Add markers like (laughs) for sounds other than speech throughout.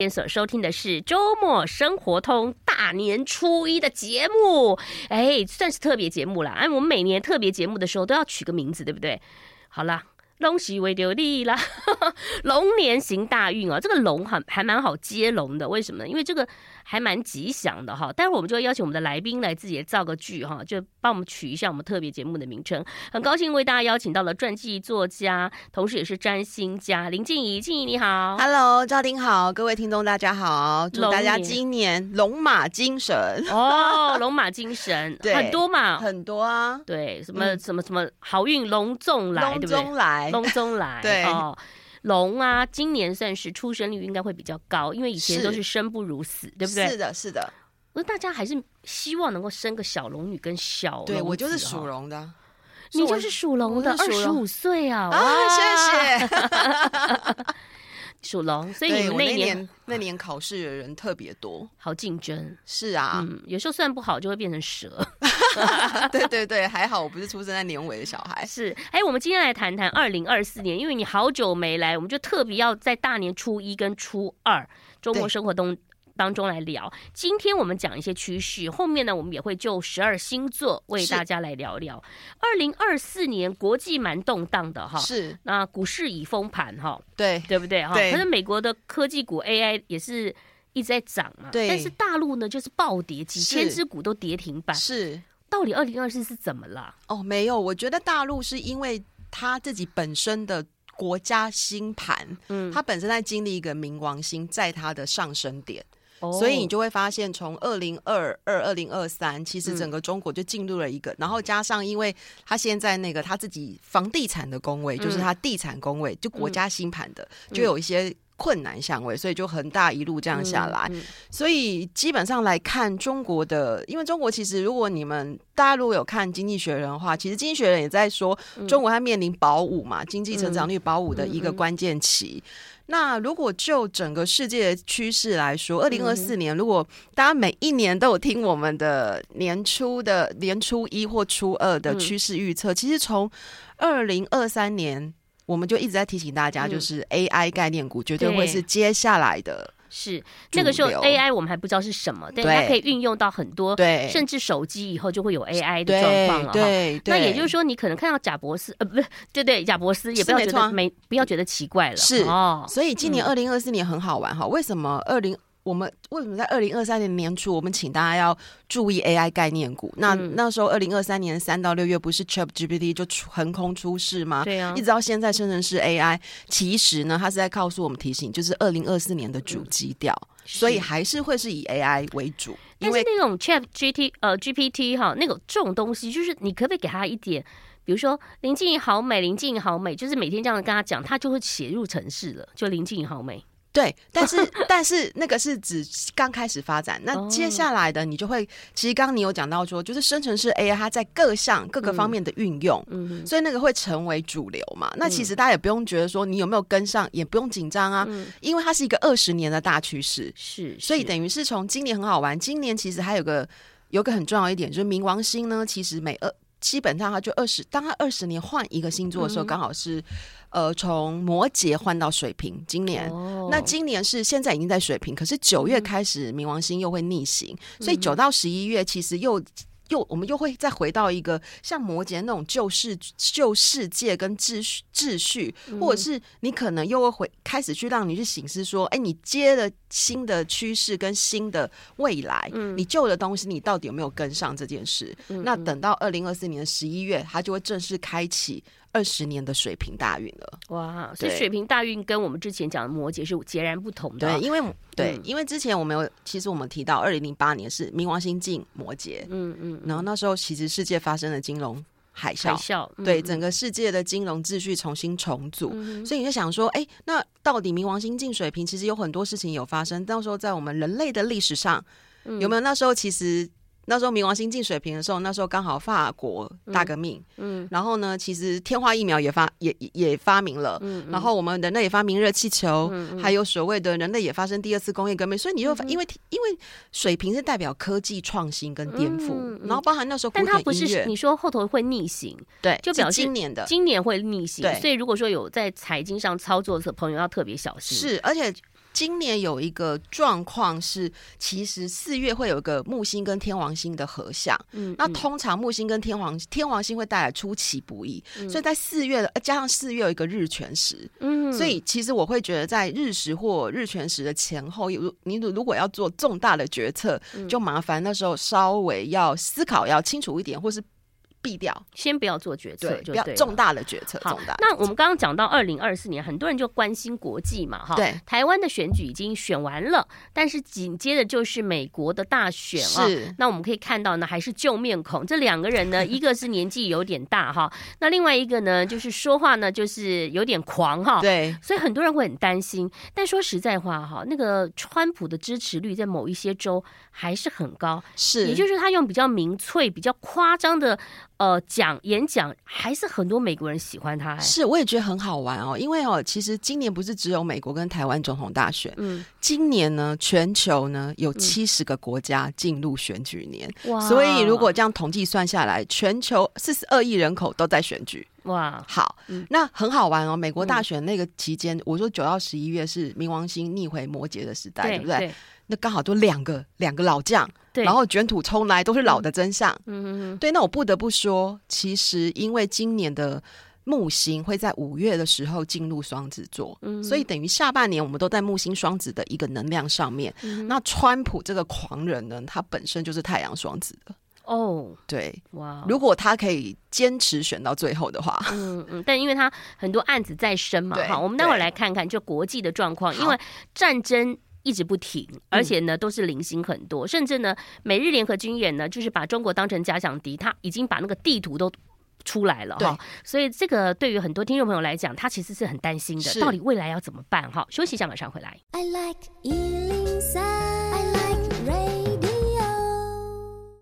今天所收听的是周末生活通大年初一的节目，哎，算是特别节目了。哎，我们每年特别节目的时候都要取个名字，对不对？好了。龙喜为流利啦，(laughs) 龙年行大运哦，这个龙还还蛮好接龙的，为什么呢？因为这个还蛮吉祥的哈。待会儿我们就会邀请我们的来宾来自己造个句哈，就帮我们取一下我们特别节目的名称。很高兴为大家邀请到了传记作家，同时也是占星家林静怡。静怡你好，Hello，赵婷好，各位听众大家好，祝大家今年龙马精神哦，龙马精神，(laughs) 很多嘛，很多啊，对，什么什么什么好运隆重来，对不对？龙中来。龙中来，(laughs) 对哦，龙啊，今年算是出生率应该会比较高，因为以前都是生不如死，对不对？是的，是的。那大家还是希望能够生个小龙女跟小龙。对，我就是属龙的，你就是属龙的，二十五岁啊！啊，谢谢。(laughs) 属龙，所以你们那年那年考试的人特别多，好竞争。是啊，嗯，有时候算不好就会变成蛇。(laughs) 对对对，还好我不是出生在年尾的小孩。是，哎，我们今天来谈谈二零二四年，因为你好久没来，我们就特别要在大年初一跟初二周末生活中当中来聊。今天我们讲一些趋势，后面呢，我们也会就十二星座为大家来聊聊。二零二四年国际蛮动荡的哈，是，那股市已封盘哈，对对不对哈？可是美国的科技股 AI 也是一直在涨嘛，对。但是大陆呢，就是暴跌，几千只股都跌停板，是。到底二零二四是怎么了？哦，没有，我觉得大陆是因为他自己本身的国家星盘，嗯，他本身在经历一个冥王星在它的上升点，哦，所以你就会发现，从二零二二、二零二三，其实整个中国就进入了一个，嗯，然后加上因为他现在那个他自己房地产的工位，嗯，就是他地产工位，就国家星盘的，嗯，就有一些。困难相位，所以就恒大一路这样下来，嗯嗯、所以基本上来看中国的，因为中国其实如果你们大家如果有看《经济学人》的话，其实《经济学人》也在说中国它面临保五嘛，嗯、经济成长率保五的一个关键期。那如果就整个世界的趋势来说，二零二四年如果大家每一年都有听我们的年初的年初一或初二的趋势预测，嗯、其实从二零二三年。我们就一直在提醒大家，就是 AI 概念股绝对会是接下来的。是那个时候 AI 我们还不知道是什么，但它可以运用到很多，对，甚至手机以后就会有 AI 的状况了。对，那也就是说，你可能看到贾博士，呃，不是，对对，贾博士也不要觉得没，不要觉得奇怪了。是哦，所以今年二零二四年很好玩哈。为什么二零？我们为什么在二零二三年年初，我们请大家要注意 AI 概念股？那那时候二零二三年三到六月不是 ChatGPT 就横空出世吗？对啊，一直到现在生成式 AI，其实呢，它是在告诉我们提醒，就是二零二四年的主基调，嗯、所以还是会是以 AI 为主。因为那种 ChatGPT 呃 GPT 哈，那种这种东西，就是你可不可以给他一点，比如说林静怡好美，林静怡好美，就是每天这样跟他讲，他就会写入城市了，就林静怡好美。对，但是 (laughs) 但是那个是指刚开始发展，那接下来的你就会，其实刚刚你有讲到说，就是生成式 AI 它在各项各个方面的运用，嗯，所以那个会成为主流嘛。那其实大家也不用觉得说你有没有跟上，也不用紧张啊，因为它是一个二十年的大趋势，是，所以等于是从今年很好玩，今年其实还有个有个很重要一点，就是冥王星呢，其实每二基本上他就二十，当他二十年换一个星座的时候，刚好是。呃，从摩羯换到水瓶，今年、哦、那今年是现在已经在水瓶，可是九月开始冥王星又会逆行，嗯、所以九到十一月其实又又我们又会再回到一个像摩羯那种旧世旧世界跟秩序秩序，或者是你可能又会回开始去让你去醒思说，哎，你接了新的趋势跟新的未来，嗯、你旧的东西你到底有没有跟上这件事？嗯、那等到二零二四年的十一月，它就会正式开启。二十年的水平大运了，哇！所以水平大运跟我们之前讲的摩羯是截然不同的。对，因为对，嗯、因为之前我们有，其实我们提到二零零八年是冥王星进摩羯，嗯嗯，然后那时候其实世界发生了金融海啸，海啸，嗯、对，整个世界的金融秩序重新重组，嗯、所以你就想说，哎，那到底冥王星进水平，其实有很多事情有发生。到时候在我们人类的历史上，有没有那时候其实？那时候冥王星进水平的时候，那时候刚好法国大革命，嗯，嗯然后呢，其实天花疫苗也发也也发明了，嗯，嗯。然后我们人类也发明热气球，还有所谓的人类也发生第二次工业革命，所以你就、嗯、因为因为水平是代表科技创新跟颠覆，然后包含那时候，但它不是你说后头会逆行，对，就表示今年的今年会逆行，所以如果说有在财经上操作的朋友要特别小心，是，而且。今年有一个状况是，其实四月会有一个木星跟天王星的合相。嗯，那通常木星跟天王天王星会带来出其不意，嗯、所以在四月的加上四月有一个日全食。嗯，所以其实我会觉得在日食或日全食的前后，有你如果要做重大的决策，就麻烦那时候稍微要思考要清楚一点，或是。避掉，先不要做决策，对，不要重大的决策。好，重大。那我们刚刚讲到二零二四年，很多人就关心国际嘛，哈。对，台湾的选举已经选完了，但是紧接着就是美国的大选啊。是。那我们可以看到呢，还是旧面孔。这两个人呢，(laughs) 一个是年纪有点大哈，那另外一个呢，就是说话呢，就是有点狂哈。对。所以很多人会很担心。但说实在话哈，那个川普的支持率在某一些州还是很高。是。也就是他用比较民粹、比较夸张的。呃，讲演讲还是很多美国人喜欢他，是，我也觉得很好玩哦。因为哦，其实今年不是只有美国跟台湾总统大选，嗯，今年呢，全球呢有七十个国家进入选举年，哇！所以如果这样统计算下来，全球四十二亿人口都在选举，哇！好，嗯，那很好玩哦。美国大选那个期间，嗯，我说九到十一月是冥王星逆回摩羯的时代，对，对不对？对那刚好就两个两个老将，对，然后卷土重来，都是老的真相。嗯嗯嗯，对。那我不得不说，其实因为今年的木星会在五月的时候进入双子座，嗯，所以等于下半年我们都在木星双子的一个能量上面。嗯，那川普这个狂人呢，他本身就是太阳双子的哦。对，哇，如果他可以坚持选到最后的话，嗯嗯，但因为他很多案子在身嘛，好，我们待会儿来看看就国际的状况，因为战争。一直不停，而且呢，都是零星很多，嗯、甚至呢，美日联合军演呢，就是把中国当成假想敌，他已经把那个地图都出来了哈。所以这个对于很多听众朋友来讲，他其实是很担心的，到底未来要怎么办哈？休息一下，马上回来。I like 103, I like radio。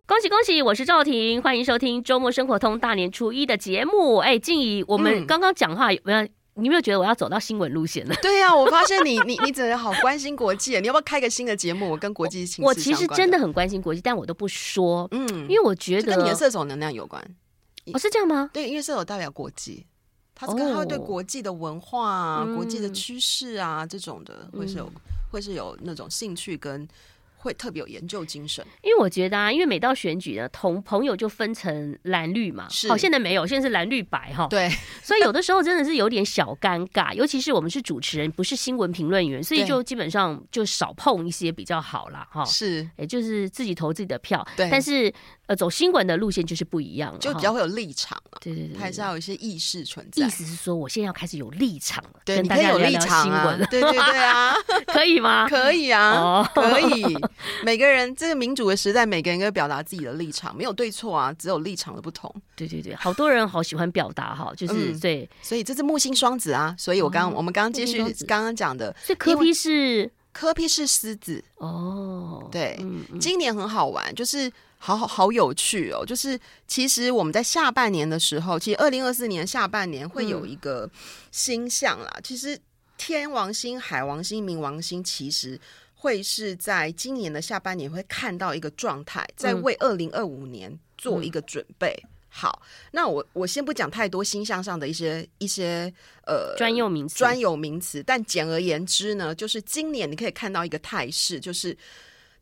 恭喜恭喜，我是赵婷，欢迎收听周末生活通大年初一的节目。哎，静怡，我们刚刚讲话有没有？你有没有觉得我要走到新闻路线了？(laughs) 对呀、啊，我发现你你你真的好关心国际，你要不要开个新的节目？我跟国际情我其实真的很关心国际，但我都不说。嗯，因为我觉得跟你的射手能量有关。哦，是这样吗？对，因为射手代表国际，他是跟他会对国际的文化啊、哦、国际的趋势啊、嗯、这种的，会是有会是有那种兴趣跟。会特别有研究精神，因为我觉得啊，因为每到选举呢，同朋友就分成蓝绿嘛。是，好，现在没有，现在是蓝绿白哈。对，(laughs) 所以有的时候真的是有点小尴尬，尤其是我们是主持人，不是新闻评论员，所以就基本上就少碰一些比较好啦。哈。是，也就是自己投自己的票。对，但是。呃，走新闻的路线就是不一样了，就比较会有立场了。对对对，还是要有一些意识存在。意思是说，我现在要开始有立场了，对，跟大家聊聊新闻。对对对啊，(laughs) 可以吗？可以啊，可以。(laughs) 每个人这个民主的时代，每个人应该表达自己的立场，没有对错啊，只有立场的不同。对对对，好多人好喜欢表达哈，就是对，所以这是木星双子啊。所以我刚我们刚刚继续刚刚讲的，所以柯 P 是柯 P 是狮子哦。对，今年很好玩，就是。好好好有趣哦！就是其实我们在下半年的时候，其实二零二四年下半年会有一个星象啦。嗯、其实天王星、海王星、冥王星，其实会是在今年的下半年会看到一个状态，在为二零二五年做一个准备。嗯、好，那我我先不讲太多星象上的一些一些呃专有名词，专有名词，但简而言之呢，就是今年你可以看到一个态势，就是。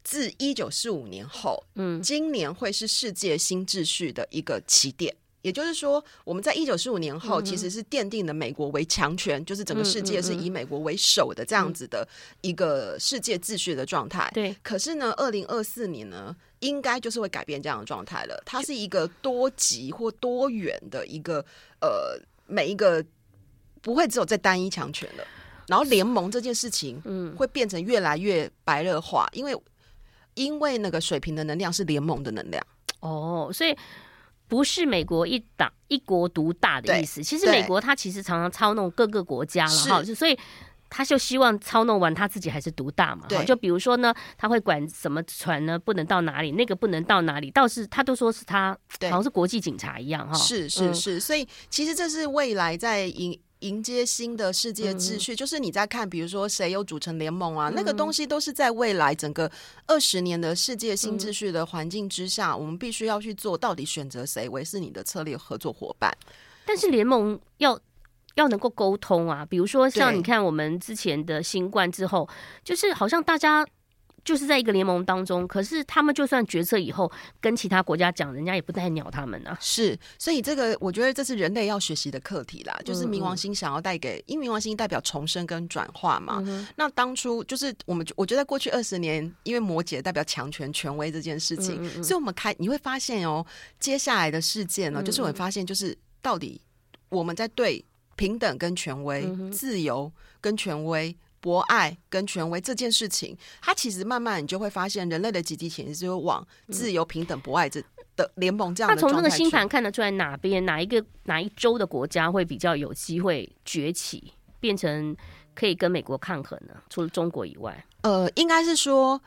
自一九四五年后，嗯，今年会是世界新秩序的一个起点。也就是说，我们在一九四五年后，其实是奠定了美国为强权，嗯、就是整个世界是以美国为首的这样子的一个世界秩序的状态。对、嗯。可是呢，二零二四年呢，应该就是会改变这样的状态了。它是一个多极或多元的一个呃，每一个不会只有在单一强权了。然后联盟这件事情，嗯，会变成越来越白热化，因为。因为那个水平的能量是联盟的能量哦，所以不是美国一党一国独大的意思。其实美国他其实常常操弄各个国家了哈，所以他就希望操弄完他自己还是独大嘛。哈，就比如说呢，他会管什么船呢，不能到哪里，那个不能到哪里，倒是他都说是他好像是国际警察一样哈。是是是，所以其实这是未来在迎。迎接新的世界秩序，嗯、就是你在看，比如说谁有组成联盟啊，嗯、那个东西都是在未来整个二十年的世界新秩序的环境之下，嗯、我们必须要去做，到底选择谁为是你的策略合作伙伴。但是联盟要要能够沟通啊。比如说像你看我们之前的新冠之后，就是好像大家。就是在一个联盟当中，可是他们就算决策以后跟其他国家讲，人家也不太鸟他们啊。是，所以这个我觉得这是人类要学习的课题啦。就是冥王星想要带给，因为冥王星代表重生跟转化嘛。嗯、那当初就是我们，我觉得过去二十年，因为摩羯代表强权、权威这件事情，嗯嗯，所以我们开你会发现哦，接下来的事件呢，就是我们发现，就是到底我们在对平等跟权威、嗯、自由跟权威。博爱跟权威这件事情，它其实慢慢你就会发现，人类的集体潜意识会往自由、平等、博爱这的联盟这样的。那从那个星盘看得出来，哪边哪一个哪一洲的国家会比较有机会崛起，变成可以跟美国抗衡呢？除了中国以外，呃，应该是说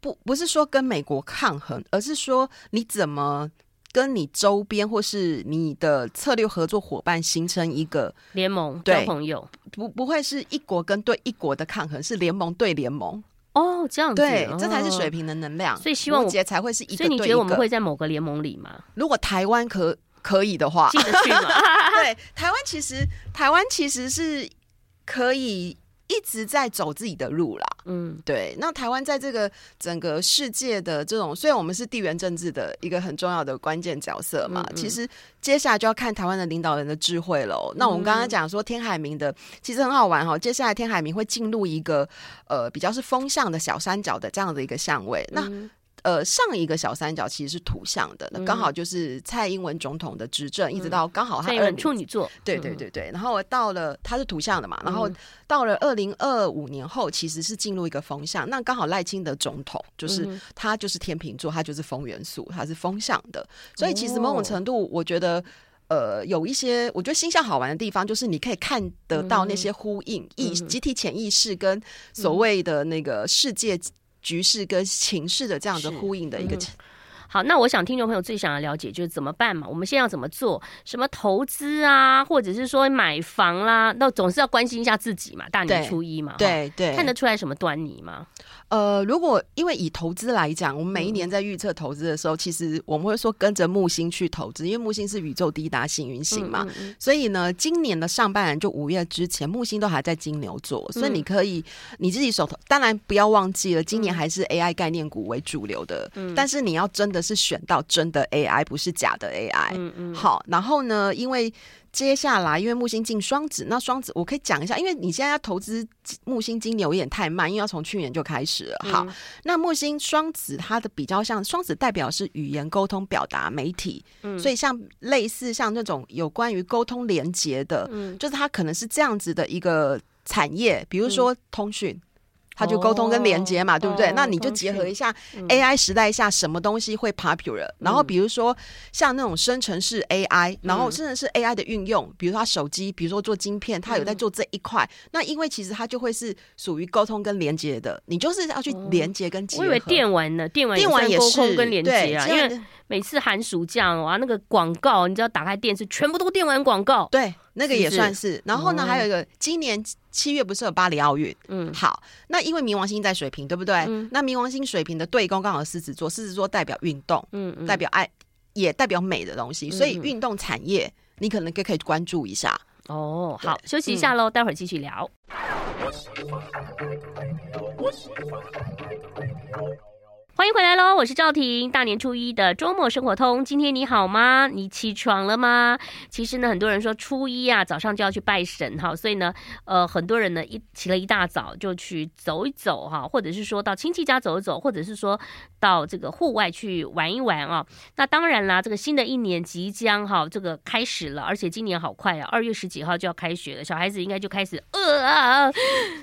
不不是说跟美国抗衡，而是说你怎么。跟你周边或是你的策略合作伙伴形成一个联盟，交朋友，不不会是一国跟对一国的抗衡，是联盟对联盟。哦，这样子，这才是水平的能量。所以希望我节才会是一个，所以你觉得我们会在某个联盟里吗？如果台湾可可以的话，进得去吗？(laughs) 对，台湾其实台湾其实是可以。一直在走自己的路啦，嗯，对。那台湾在这个整个世界的这种，虽然我们是地缘政治的一个很重要的关键角色嘛，嗯嗯，其实接下来就要看台湾的领导人的智慧喽。嗯、那我们刚刚讲说天海明的，其实很好玩哈。接下来天海明会进入一个呃比较是风向的小三角的这样的一个相位，嗯、那。呃，上一个小三角其实是土象的，那刚好就是蔡英文总统的执政，嗯、一直到刚好他二处女座，对对对对。然后到了他是土象的嘛，然后到了二零二五年后，其实是进入一个风向。那刚好赖清德总统就是他就是天秤座，他就是风元素，他是风向的。所以其实某种程度，我觉得呃有一些我觉得星象好玩的地方，就是你可以看得到那些呼应意集体潜意识跟所谓的那个世界。局势跟情势的这样的呼应的一个、嗯，好，那我想听众朋友最想要了解就是怎么办嘛？我们现在要怎么做？什么投资啊，或者是说买房啦，那总是要关心一下自己嘛。大年初一嘛，对对，看得出来什么端倪吗？呃，如果因为以投资来讲，我们每一年在预测投资的时候，嗯、其实我们会说跟着木星去投资，因为木星是宇宙第一大幸运星嘛。嗯嗯嗯，所以呢，今年的上半年就五月之前，木星都还在金牛座，所以你可以你自己手头，当然不要忘记了，今年还是 AI 概念股为主流的，嗯、但是你要真的是选到真的 AI，不是假的 AI。嗯嗯，好，然后呢，因为。接下来，因为木星进双子，那双子我可以讲一下，因为你现在要投资木星金牛有点太慢，因为要从去年就开始了。好，嗯、那木星双子它的比较像双子，代表是语言沟通、表达、媒体，嗯、所以像类似像那种有关于沟通连接的，嗯、就是它可能是这样子的一个产业，比如说通讯。嗯他就沟通跟连接嘛，oh, 对不对？Oh, 那你就结合一下 AI 时代下什么东西会 popular，、嗯、然后比如说像那种生成式 AI，、嗯、然后生成式 AI 的运用，比如说他手机，比如说做晶片，他有在做这一块。嗯、那因为其实它就会是属于沟通跟连接的，你就是要去连接跟结合。我以为电玩呢，电玩电玩也是沟通跟连接啊，因为每次寒暑假哇，那个广告，你只要打开电视全部都电玩广告，对。那个也算是，是是然后呢，嗯、还有一个，今年七月不是有巴黎奥运？嗯，好，那因为冥王星在水瓶，对不对？嗯，那冥王星水瓶的对宫刚好狮子座，狮子座代表运动，嗯，嗯代表爱，也代表美的东西，所以运动产业你可能可可以关注一下。哦，好，休息一下喽，嗯、待会儿继续聊。欢迎回来喽，我是赵婷。大年初一的周末生活通，今天你好吗？你起床了吗？其实呢，很多人说初一啊，早上就要去拜神哈，所以呢，呃，很多人呢一起了一大早就去走一走哈，或者是说到亲戚家走一走，或者是说到这个户外去玩一玩啊。那当然啦，这个新的一年即将哈，这个开始了，而且今年好快啊，二月十几号就要开学了，小孩子应该就开始呃啊，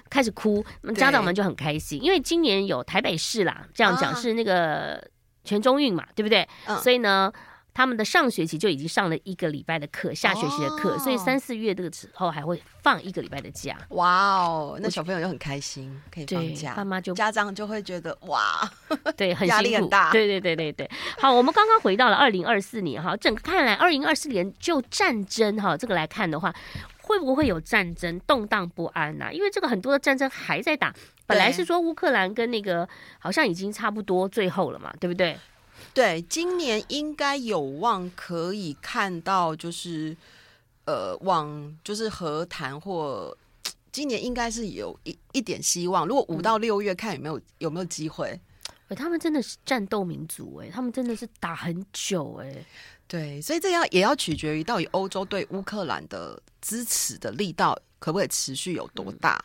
开始哭，那家长们就很开心，因为今年有台北市啦，这样讲。是那个全中运嘛，对不对？嗯、所以呢，他们的上学期就已经上了一个礼拜的课，下学期的课，哦、所以三四月这个时候还会放一个礼拜的假。哇哦，那小朋友就很开心，可以放假，爸妈就家长就会觉得哇，(laughs) 对，很压力很大。对对对对对。好，我们刚刚回到了二零二四年哈，整个看来二零二四年就战争哈这个来看的话。会不会有战争动荡不安呐、啊？因为这个很多的战争还在打，本来是说乌克兰跟那个好像已经差不多最后了嘛，对不对？对，今年应该有望可以看到，就是呃往就是和谈或 (tsk) 今年应该是有一一点希望。如果五到六月看有没有有没有机会。欸，他们真的是战斗民族哎，他们真的是打很久哎。对，所以这要也要取决于到底欧洲对乌克兰的支持的力道可不可以持续有多大。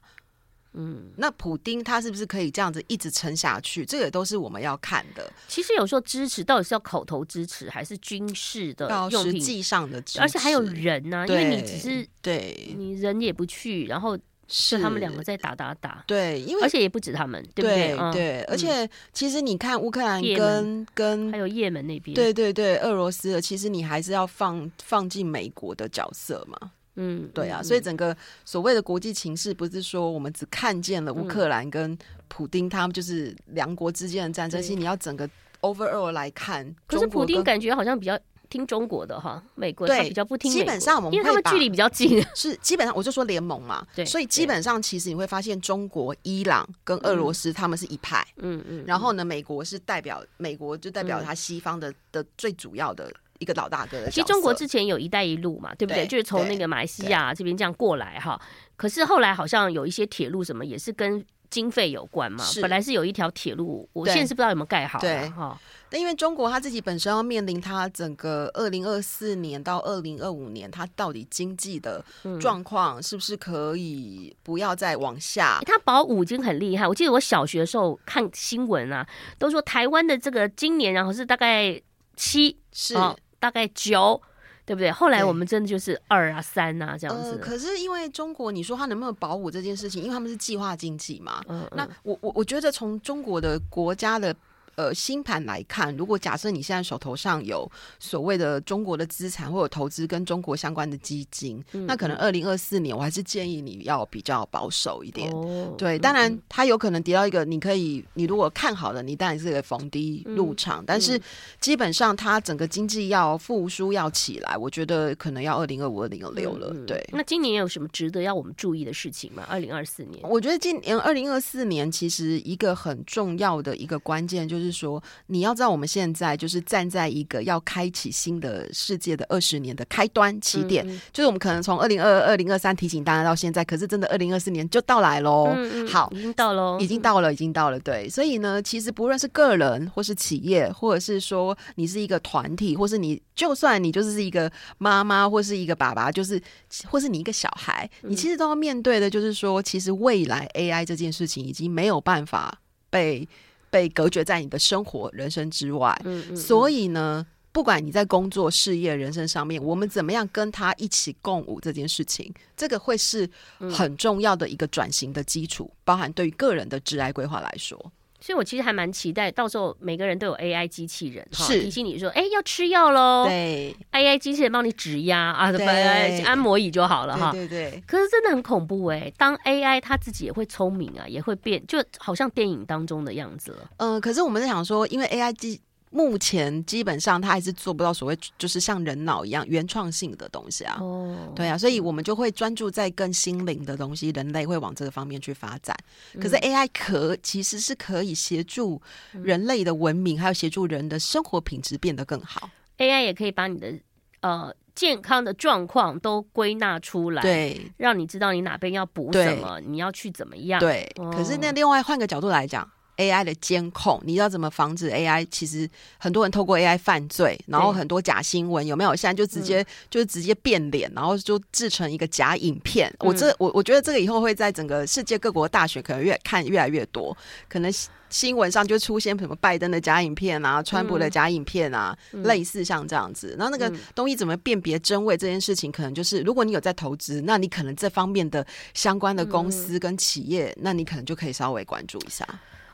嗯，那普丁他是不是可以这样子一直撑下去？这也都是我们要看的。其实有时候支持到底是要口头支持，还是军事的用品？实际上的支持，而且还有人呢、啊，因为你只是对你人也不去，然后。是他们两个在打打打，对，因为而且也不止他们，对不对？对，对，而且其实你看乌克兰跟跟还有也门那边，对对对，俄罗斯的，其实你还是要放放进美国的角色嘛，嗯，对啊，所以整个所谓的国际情势，不是说我们只看见了乌克兰跟普丁他们就是两国之间的战争，其实你要整个 overall 来看，可是普丁感觉好像比较。听中国的哈，美国对比较不听。基本上我们因为他们距离比较近，(laughs) 是基本上我就说联盟嘛，对，所以基本上其实你会发现中国、伊朗跟俄罗斯他们是一派，嗯嗯，然后呢，美国是代表美国就代表他西方的的最主要的一个老大哥的。其实中国之前有一带一路嘛，对不对？就是从那个马来西亚这边这样过来哈，可是后来好像有一些铁路什么也是跟经费有关嘛，本来是有一条铁路，我现在是不知道有没有盖好，对哈。但因为中国他自己本身要面临他整个二零二四年到二零二五年，他到底经济的状况是不是可以不要再往下？嗯欸、他保五已经很厉害。我记得我小学的时候看新闻啊，都说台湾的这个今年然后是大概七，是、哦、大概九，对不对？后来我们真的就是二啊三啊这样子、呃。可是因为中国，你说他能不能保五这件事情？因为他们是计划经济嘛。嗯，嗯，那我我我觉得从中国的国家的。呃，新盘来看，如果假设你现在手头上有所谓的中国的资产或者投资跟中国相关的基金，嗯、那可能二零二四年我还是建议你要比较保守一点。哦、对，当然它有可能跌到一个，你可以，你如果看好了，你当然是个逢低入场。嗯、但是基本上它整个经济要复苏要起来，我觉得可能要二零二五、二零二六了。嗯、对，那今年有什么值得要我们注意的事情吗？二零二四年，我觉得今年二零二四年其实一个很重要的一个关键就是。是说，你要知道，我们现在就是站在一个要开启新的世界的二十年的开端起点，嗯嗯，就是我们可能从二零二二、二零二三提醒大家到现在，可是真的二零二四年就到来喽。好，已经到喽，已经到了，已经到了。对，所以呢，其实不论是个人，或是企业，或者是说你是一个团体，或是你就算你就是一个妈妈，或是一个爸爸，就是或是你一个小孩，你其实都要面对的，就是说，其实未来 AI 这件事情已经没有办法被。被隔绝在你的生活、人生之外，嗯嗯嗯，所以呢，不管你在工作、事业、人生上面，我们怎么样跟他一起共舞这件事情，这个会是很重要的一个转型的基础，包含对于个人的职涯规划来说。所以，我其实还蛮期待，到时候每个人都有 AI 机器人，哈提醒你说，哎、欸，要吃药喽。对，AI 机器人帮你指压啊，对，按摩椅就好了哈。对对对。可是真的很恐怖哎、欸，当 AI 它自己也会聪明啊，也会变，就好像电影当中的样子了。嗯、呃，可是我们在想说，因为 AI 机。目前基本上，它还是做不到所谓就是像人脑一样原创性的东西啊。哦，对啊，所以我们就会专注在更心灵的东西，人类会往这个方面去发展。可是 AI 可其实是可以协助人类的文明，还有协助人的生活品质变得更好。AI 也可以把你的呃健康的状况都归纳出来，对，让你知道你哪边要补什么，你要去怎么样。对，可是那另外换个角度来讲。AI 的监控，你要怎么防止 AI？其实很多人透过 AI 犯罪，然后很多假新闻有没有？现在就直接、嗯、就是直接变脸，然后就制成一个假影片。嗯、我这我我觉得这个以后会在整个世界各国大学可能越看越来越多，可能新闻上就出现什么拜登的假影片啊，川普的假影片啊，嗯、类似像这样子。然后那个东西怎么辨别真伪这件事情，可能就是如果你有在投资，那你可能这方面的相关的公司跟企业，嗯、那你可能就可以稍微关注一下。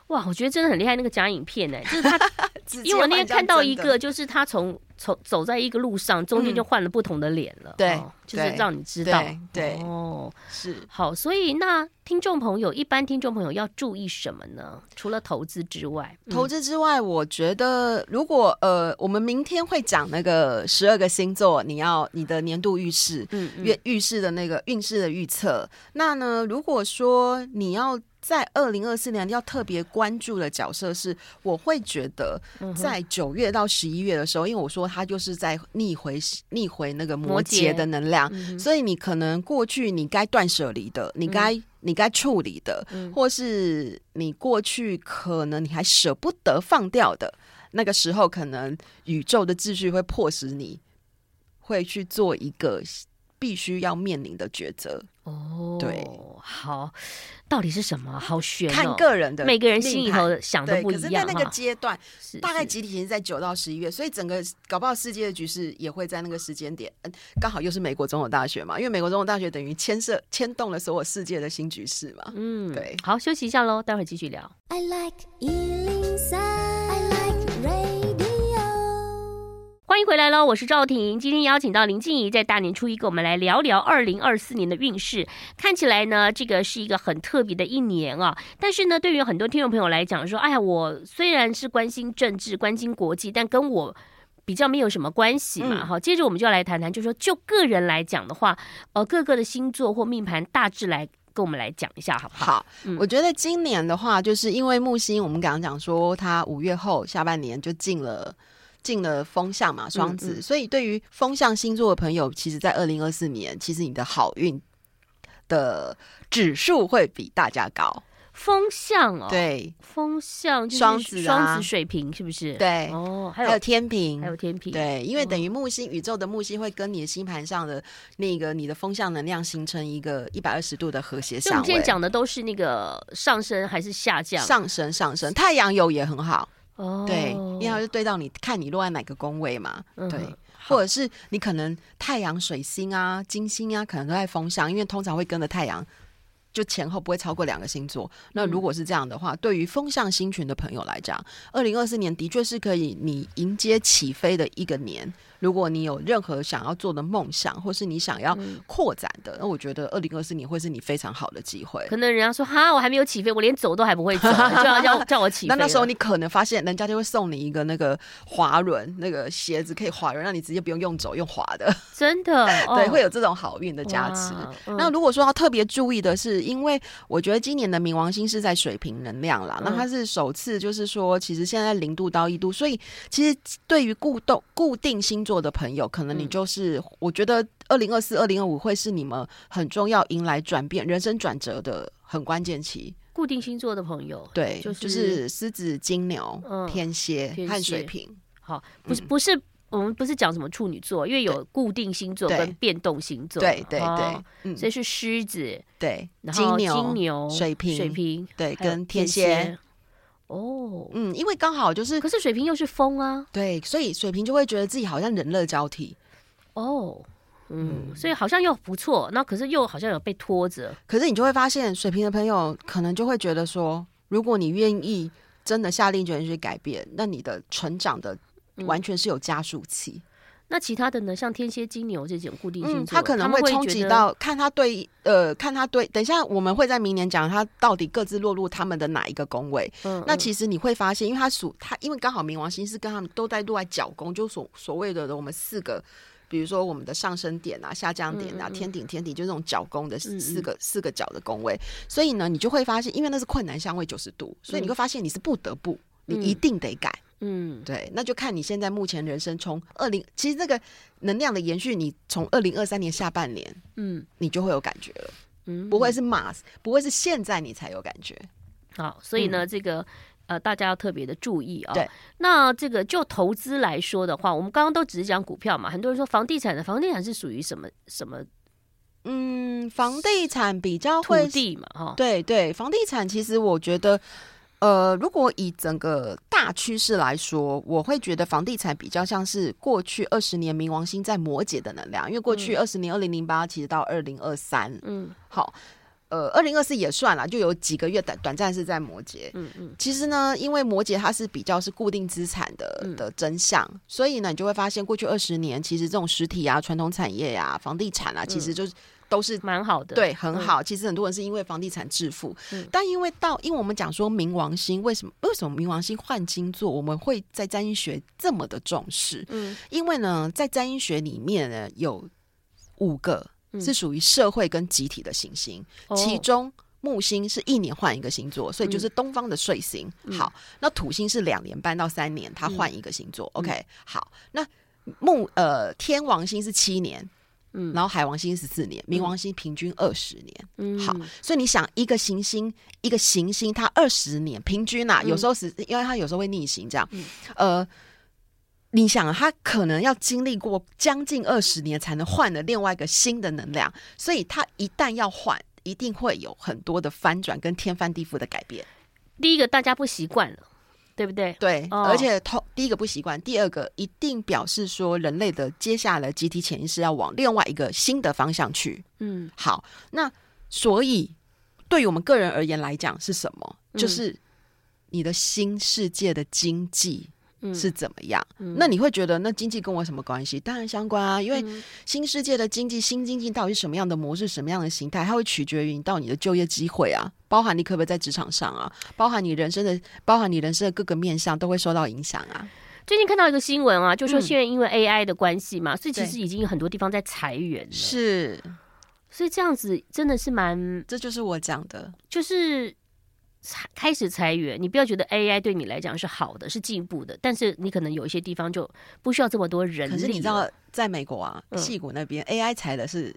哇，我觉得真的很厉害，那个假影片呢、欸，就是他，因为我那天看到一个，就是他从从走在一个路上，中间就换了不同的脸了，对、嗯，就是让你知道，对，哦，是。好，所以那听众朋友，一般听众朋友要注意什么呢？除了投资之外，嗯、投资之外，我觉得如果呃，我们明天会讲那个十二个星座，你要你的年度运势，嗯，预预示的那个运势的预测，那呢，如果说你要。在二零二四年要特别关注的角色是，我会觉得在九月到十一月的时候，因为我说他就是在逆回逆回那个摩羯的能量，所以你可能过去你该断舍离的，你该你该处理的，或是你过去可能你还舍不得放掉的，那个时候可能宇宙的秩序会迫使你会去做一个。必须要面临的抉择哦，对，好，到底是什么？好悬、哦，看个人的，每个人心里头想的不一样。可是在那个阶段，大概集体是在九到十一月，所以整个搞不好世界的局势也会在那个时间点，嗯，刚好又是美国总统大选嘛，因为美国总统大选等于牵涉牵动了所有世界的新局势嘛。嗯，对，好，休息一下喽，待会儿继续聊。I like 欢迎回来喽，我是赵婷。今天邀请到林静怡在大年初一跟我们来聊聊二零二四年的运势。看起来呢，这个是一个很特别的一年啊。但是呢，对于很多听众朋友来讲，说，哎呀，我虽然是关心政治、关心国际，但跟我比较没有什么关系嘛。好、嗯，接着我们就要来谈谈，就是说就个人来讲的话，呃，各个的星座或命盘大致来跟我们来讲一下，好不好？好，嗯、我觉得今年的话，就是因为木星，我们刚刚讲说，它五月后下半年就进了。进了风象嘛，双子，嗯嗯，所以对于风象星座的朋友，其实，在二零二四年，其实你的好运的指数会比大家高。风象哦，对，风象双子，双子水瓶是不是？对，哦，还有天平，还有天平，对，因为等于木星，宇宙的木星会跟你的星盘上的那个你的风象能量形成一个一百二十度的和谐相位。我们今天讲的都是那个上升还是下降？上升，上升，太阳有也很好。哦，对，因为它是对到你看你落在哪个宫位嘛，嗯、对，或者是你可能太阳、水星啊、金星啊，可能都在风向，因为通常会跟着太阳，就前后不会超过两个星座。那如果是这样的话，嗯、对于风象星群的朋友来讲，二零二四年的确是可以你迎接起飞的一个年。如果你有任何想要做的梦想，或是你想要扩展的，那、嗯、我觉得二零二四年会是你非常好的机会。可能人家说哈，我还没有起飞，我连走都还不会走，(laughs) 就要叫叫我起飞。那那时候你可能发现，人家就会送你一个那个滑轮，那个鞋子可以滑轮，让你直接不用用走，用滑的。(laughs) 真的，对，会有这种好运的加持。嗯、那如果说要特别注意的是，因为我觉得今年的冥王星是在水平能量啦，嗯、那它是首次就是说，其实现在零度到一度，所以其实对于固动固定星座的朋友，可能你就是，我觉得二零二四、二零二五会是你们很重要迎来转变、人生转折的很关键期。固定星座的朋友，对，就是狮子、金牛、天蝎和水瓶。好，不是不是，我们不是讲什么处女座，因为有固定星座跟变动星座。对对对，所以是狮子，对，金牛、金牛、水瓶、水瓶，对，跟天蝎。哦，嗯，因为刚好就是，可是水瓶又是风啊，对，所以水瓶就会觉得自己好像人乐交替。哦，嗯，所以好像又不错，那可是又好像有被拖着。可是你就会发现，水瓶的朋友可能就会觉得说，如果你愿意真的下定决心去改变，那你的成长的完全是有加速器。嗯那其他的呢？像天蝎、金牛这种固定星座，嗯，他可能会冲击到，看他对，呃，看他对。等一下，我们会在明年讲他到底各自落入他们的哪一个宫位。嗯，那其实你会发现，因为他属他，因为刚好冥王星是跟他们都在落在角宫，就所所谓的我们四个，比如说我们的上升点啊、下降点啊、嗯、天顶、天顶，就这种角宫的四个、嗯、四个角的宫位。所以呢，你就会发现，因为那是困难相位九十度，所以你会发现你是不得不，嗯、你一定得改。嗯，对，那就看你现在目前人生从二零，其实这个能量的延续，你从二零二三年下半年，嗯，你就会有感觉了，嗯，不会是马，不会是现在你才有感觉。好，所以呢，嗯、这个呃，大家要特别的注意啊、哦。对，那这个就投资来说的话，我们刚刚都只是讲股票嘛，很多人说房地产的，房地产是属于什么什么？嗯，房地产比较会土地嘛，哈，对对，房地产其实我觉得。呃，如果以整个大趋势来说，我会觉得房地产比较像是过去二十年冥王星在摩羯的能量，因为过去二十年，二零零八其实到二零二三，嗯，好，呃，二零二四也算了，就有几个月短短暂是在摩羯，嗯嗯，其实呢，因为摩羯它是比较是固定资产的的真相，嗯、所以呢，你就会发现过去二十年，其实这种实体啊、传统产业呀、啊、房地产啊，其实就是。都是蛮好的，对，很好。其实很多人是因为房地产致富，但因为到，因为我们讲说冥王星为什么为什么冥王星换星座，我们会在占星学这么的重视？嗯，因为呢，在占星学里面呢，有五个是属于社会跟集体的行星，其中木星是一年换一个星座，所以就是东方的岁星。嗯、好，那土星是两年半到三年，它换一个星座。嗯、OK，好，那木呃天王星是七年。嗯，然后海王星十四年，冥王星平均二十年。嗯，好，所以你想一个行星，一个行星，它二十年平均啊，有时候是因为它有时候会逆行，这样。嗯、呃，你想它可能要经历过将近二十年才能换了另外一个新的能量，所以它一旦要换，一定会有很多的翻转跟天翻地覆的改变。第一个，大家不习惯了。对不对？对，哦、而且头第一个不习惯，第二个一定表示说人类的接下来集体潜意识要往另外一个新的方向去。嗯，好，那所以对于我们个人而言来讲是什么？嗯、就是你的新世界的经济。是怎么样？嗯、那你会觉得那经济跟我什么关系？当然相关啊，因为新世界的经济、新经济到底是什么样的模式、什么样的形态，它会取决于你到你的就业机会啊，包含你可不可以在职场上啊，包含你人生的，包含你人生的各个面向都会受到影响啊。最近看到一个新闻啊，就说现在因为 AI 的关系嘛，嗯、所以其实已经有很多地方在裁员。是，所以这样子真的是蛮，这就是我讲的，就是。开始裁员，你不要觉得 AI 对你来讲是好的，是进步的，但是你可能有一些地方就不需要这么多人。可是你知道，在美国啊，戏谷那边、嗯、AI 裁的是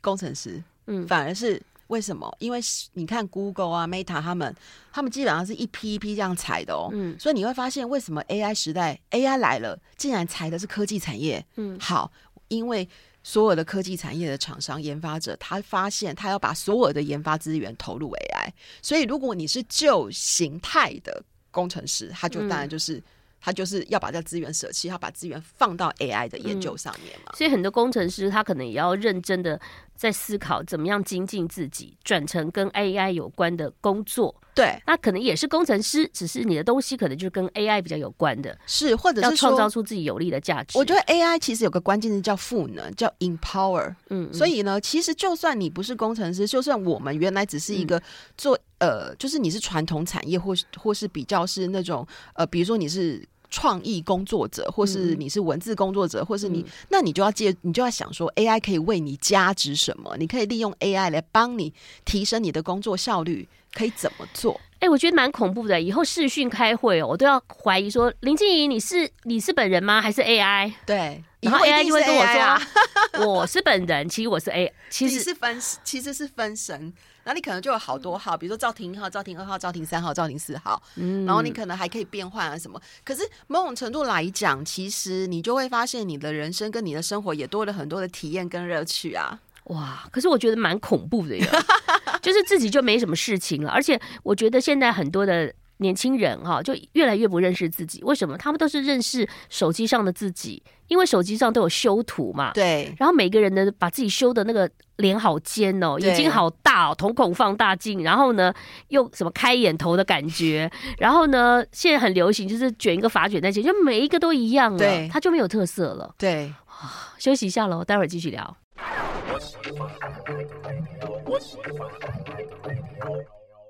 工程师，嗯，反而是为什么？因为你看 Google 啊、Meta 他们，他们基本上是一批一批这样裁的哦，嗯，所以你会发现为什么 AI 时代 AI 来了，竟然裁的是科技产业，嗯，好，因为。所有的科技产业的厂商、研发者，他发现他要把所有的研发资源投入 AI，所以如果你是旧形态的工程师，他就当然就是、嗯、他就是要把这资源舍弃，要把资源放到 AI 的研究上面嘛。所以很多工程师他可能也要认真的在思考，怎么样精进自己，转成跟 AI 有关的工作。对，那可能也是工程师，只是你的东西可能就跟 AI 比较有关的，是或者是创造出自己有利的价值。我觉得 AI 其实有个关键字叫赋能，叫 empower。嗯，嗯，所以呢，其实就算你不是工程师，就算我们原来只是一个做、嗯、呃，就是你是传统产业，或是或是比较是那种呃，比如说你是。创意工作者，或是你是文字工作者，嗯、或是你，那你就要借，你就要想说，AI 可以为你加值什么？你可以利用 AI 来帮你提升你的工作效率，可以怎么做？哎、欸，我觉得蛮恐怖的。以后视讯开会哦，我都要怀疑说，林静怡，你是你是本人吗？还是 AI？对，然后 AI 就会跟我说，啊、(laughs) 我是本人，其实我是 AI，其实是分，其实是分神。那你可能就有好多号，比如说赵婷一号、赵婷二号、赵婷三号、赵婷四号，嗯，然后你可能还可以变换啊什么。可是某种程度来讲，其实你就会发现，你的人生跟你的生活也多了很多的体验跟乐趣啊！哇，可是我觉得蛮恐怖的呀，(laughs) 就是自己就没什么事情了，而且我觉得现在很多的。年轻人哈，就越来越不认识自己。为什么？他们都是认识手机上的自己，因为手机上都有修图嘛。对。然后每个人呢，把自己修的那个脸好尖哦，眼睛好大哦，瞳孔放大镜，然后呢，又什么开眼头的感觉。然后呢，现在很流行，就是卷一个发卷在前，就每一个都一样了，对，它就没有特色了。对。(sighs) 休息一下喽，待会儿继续聊。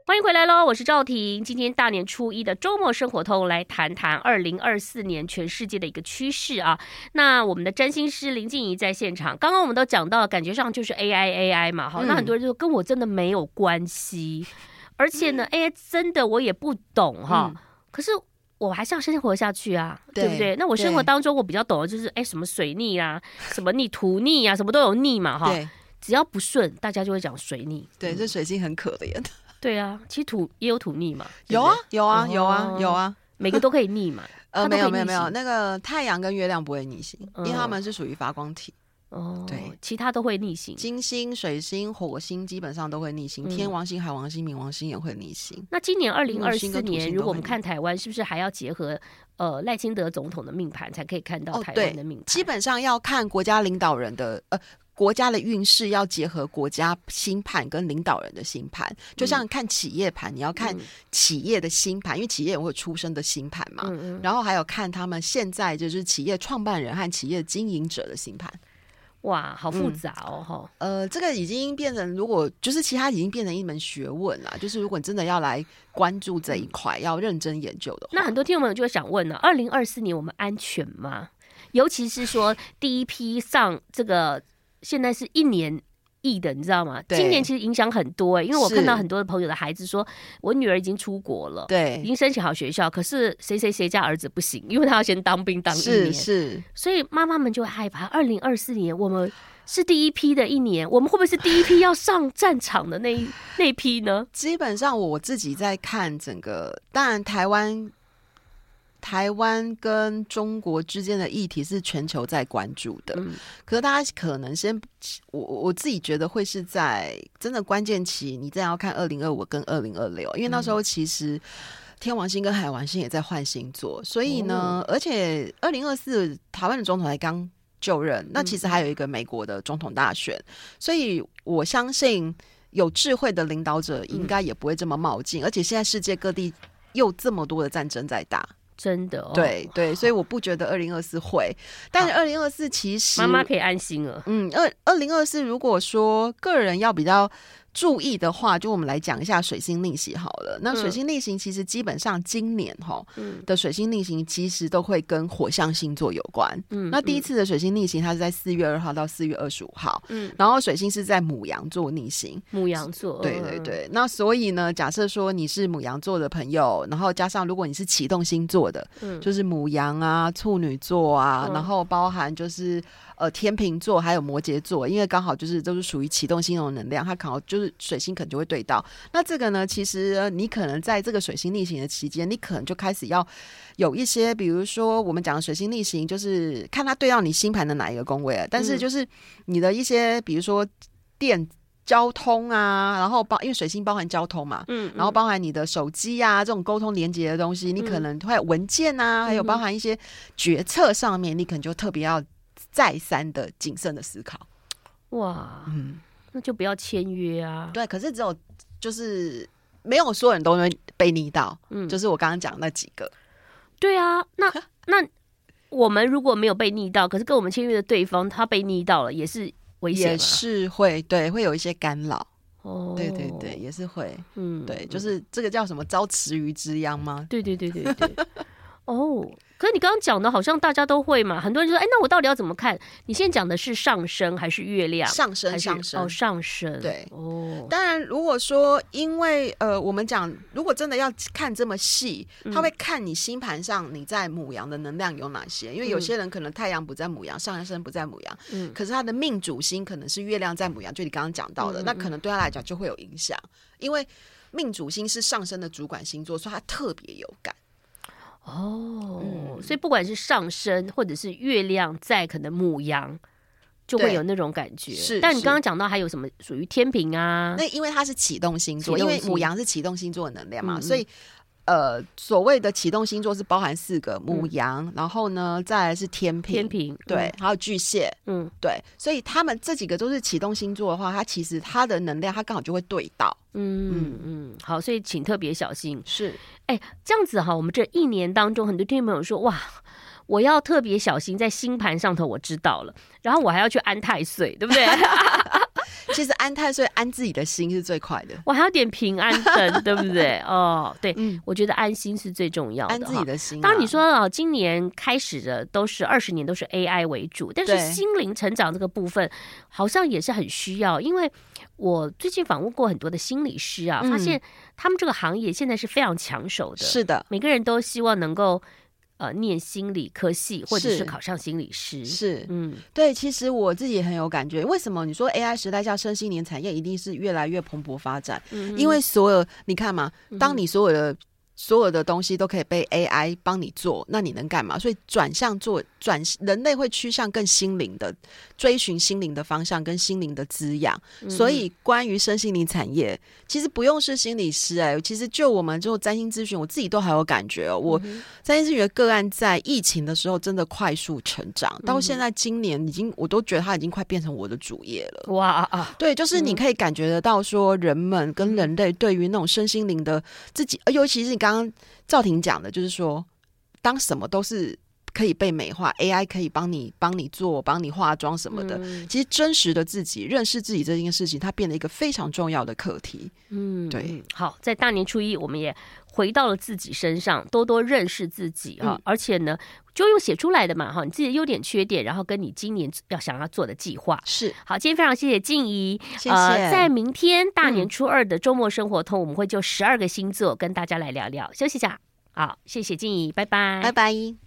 欢迎回来喽，我是赵婷。今天大年初一的周末生活通，来谈谈二零二四年全世界的一个趋势啊。那我们的占星师林静怡在现场。刚刚我们都讲到，感觉上就是 AI AI 嘛，好，那很多人就说跟我真的没有关系，而且呢，AI 真的我也不懂哈。可是我还是要生活下去啊，对不对？那我生活当中我比较懂的就是，哎，什么水逆啊，(laughs) 什么逆土逆啊，什么都有逆嘛，哈。只要不顺，大家就会讲水逆。对，这水星很可怜。对啊，其实土也有土逆嘛，有啊，有啊，有啊，有啊，每个都可以逆嘛。(laughs) 呃，没有，没有，没有，那个太阳跟月亮不会逆行，因为他们是属于发光体。哦，对，其他都会逆行。金星、水星、火星基本上都会逆行，天王星、海王星、冥王星也会逆行。那今年二零二四年，如果我们看台湾，是不是还要结合呃赖清德总统的命盘，才可以看到台湾的命盘？基本上要看国家领导人的呃。国家的运势要结合国家星盘跟领导人的星盘，就像看企业盘，你要看企业的星盘，因为企业也会出生的星盘嘛。然后还有看他们现在就是企业创办人和企业经营者的星盘。哇，好复杂哦！哈、嗯，呃，这个已经变成，如果就是其他已经变成一门学问了。就是如果你真的要来关注这一块，要认真研究的话，那很多听众朋友就会想问了：二零二四年我们安全吗？尤其是说第一批上这个。现在是一年一的，你知道吗？今年其实影响很多哎、欸，因为我看到很多的朋友的孩子说，我女儿已经出国了，对，已经申请好学校，可是谁谁谁家儿子不行，因为他要先当兵当一年，是是，所以妈妈们就会害怕。二零二四年我们是第一批的一年，我们会不会是第一批要上战场的那一那批呢？基本上我自己在看整个，当然台湾。台湾跟中国之间的议题是全球在关注的，嗯、可是大家可能先，我我自己觉得会是在真的关键期，你这样要看二零二五跟二零二六，因为那时候其实天王星跟海王星也在换星座，所以呢，哦、而且二零二四台湾的总统才刚就任，那其实还有一个美国的总统大选，所以我相信有智慧的领导者应该也不会这么冒进，嗯、而且现在世界各地又这么多的战争在打。真的，哦，对对，所以我不觉得二零二四会，但是二零二四其实妈妈可以安心了。嗯，二二零二四如果说个人要比较。注意的话，就我们来讲一下水星逆行好了。那水星逆行其实基本上今年哈的水星逆行其实都会跟火象星座有关。嗯，那第一次的水星逆行它是在四月二号到四月二十五号。嗯，然后水星是在母羊座逆行。母羊座，对对对。那所以呢，假设说你是母羊座的朋友，然后加上如果你是启动星座的，嗯，就是母羊啊、处女座啊，然后包含就是。呃，天秤座还有摩羯座，因为刚好就是都是属于启动星的能量，它刚好就是水星可能就会对到。那这个呢，其实你可能在这个水星逆行的期间，你可能就开始要有一些，比如说我们讲的水星逆行，就是看它对到你星盘的哪一个宫位。但是就是你的一些，比如说电交通啊，然后包因为水星包含交通嘛，嗯，然后包含你的手机啊这种沟通连接的东西，你可能会有文件啊，还有包含一些决策上面，你可能就特别要。再三的谨慎的思考，哇，嗯，那就不要签约啊。对，可是只有就是没有所有人都会被逆到，嗯，就是我刚刚讲那几个。对啊，那 (laughs) 那我们如果没有被逆到，可是跟我们签约的对方他被逆到了，也是危险，也是会对，会有一些干扰。哦，对对对，也是会，嗯，对，就是这个叫什么遭池鱼之殃吗？对对对对对，(laughs) 哦。可是你刚刚讲的，好像大家都会嘛？很多人就说：“哎，那我到底要怎么看？”你现在讲的是上升还是月亮？上升，上升哦，上升。对哦。当然，如果说因为呃，我们讲，如果真的要看这么细，他会看你星盘上你在母羊的能量有哪些。因为有些人可能太阳不在母羊，上升不在母羊，嗯，可是他的命主星可能是月亮在母羊，就你刚刚讲到的，那可能对他来讲就会有影响。因为命主星是上升的主管星座，所以他特别有感。哦，嗯、所以不管是上升或者是月亮在可能母羊，就会有那种感觉。是，但你刚刚讲到还有什么属于天平啊？那因为它是启动星座，因为母羊是启动星座的能量嘛，嗯、所以。呃，所谓的启动星座是包含四个母羊，嗯、然后呢，再来是天平，天平对，还有巨蟹，嗯，对，所以他们这几个都是启动星座的话，它其实它的能量，它刚好就会对到，嗯嗯。嗯，好，所以请特别小心。是，哎，这样子哈，我们这一年当中，很多听众朋友说，哇，我要特别小心在星盘上头，我知道了，然后我还要去安太岁，对不对？(laughs) 其实安太岁安自己的心是最快的，我还要点平安灯，(laughs) 对不对？哦，对，嗯，我觉得安心是最重要的，安自己的心。当你说啊，今年开始的都是二十年都是 AI 为主，但是心灵成长这个部分好像也是很需要，因为我最近访问过很多的心理师啊，发现他们这个行业现在是非常抢手的，是的，每个人都希望能够。呃，念心理科系，或者是考上心理师，是，嗯，对，其实我自己也很有感觉。为什么你说 AI 时代下身心灵产业一定是越来越蓬勃发展？嗯、因为所有你看嘛，当你所有的。所有的东西都可以被 AI 帮你做，那你能干嘛？所以转向做转，人类会趋向更心灵的，追寻心灵的方向跟心灵的滋养。嗯、所以关于身心灵产业，其实不用是心理师哎、欸，其实就我们做占星咨询，我自己都还有感觉哦、喔。我占星咨询的个案在疫情的时候真的快速成长，到现在今年已经，我都觉得它已经快变成我的主业了。哇啊！对，就是你可以感觉得到说，人们跟人类对于那种身心灵的自己，尤其是你刚。刚赵婷讲的，就是说，当什么都是可以被美化，AI 可以帮你帮你做、帮你化妆什么的。嗯、其实真实的自己、认识自己这件事情，它变得一个非常重要的课题。嗯，对。好，在大年初一，我们也回到了自己身上，多多认识自己哈。嗯、而且呢，就用写出来的嘛哈，你自己的优点、缺点，然后跟你今年要想要做的计划。是。好，今天非常谢谢静怡。谢谢。呃、在明天大年初二的周末生活通，嗯、我们会就十二个星座跟大家来聊聊。休息一下。好，谢谢静怡，拜拜，拜拜。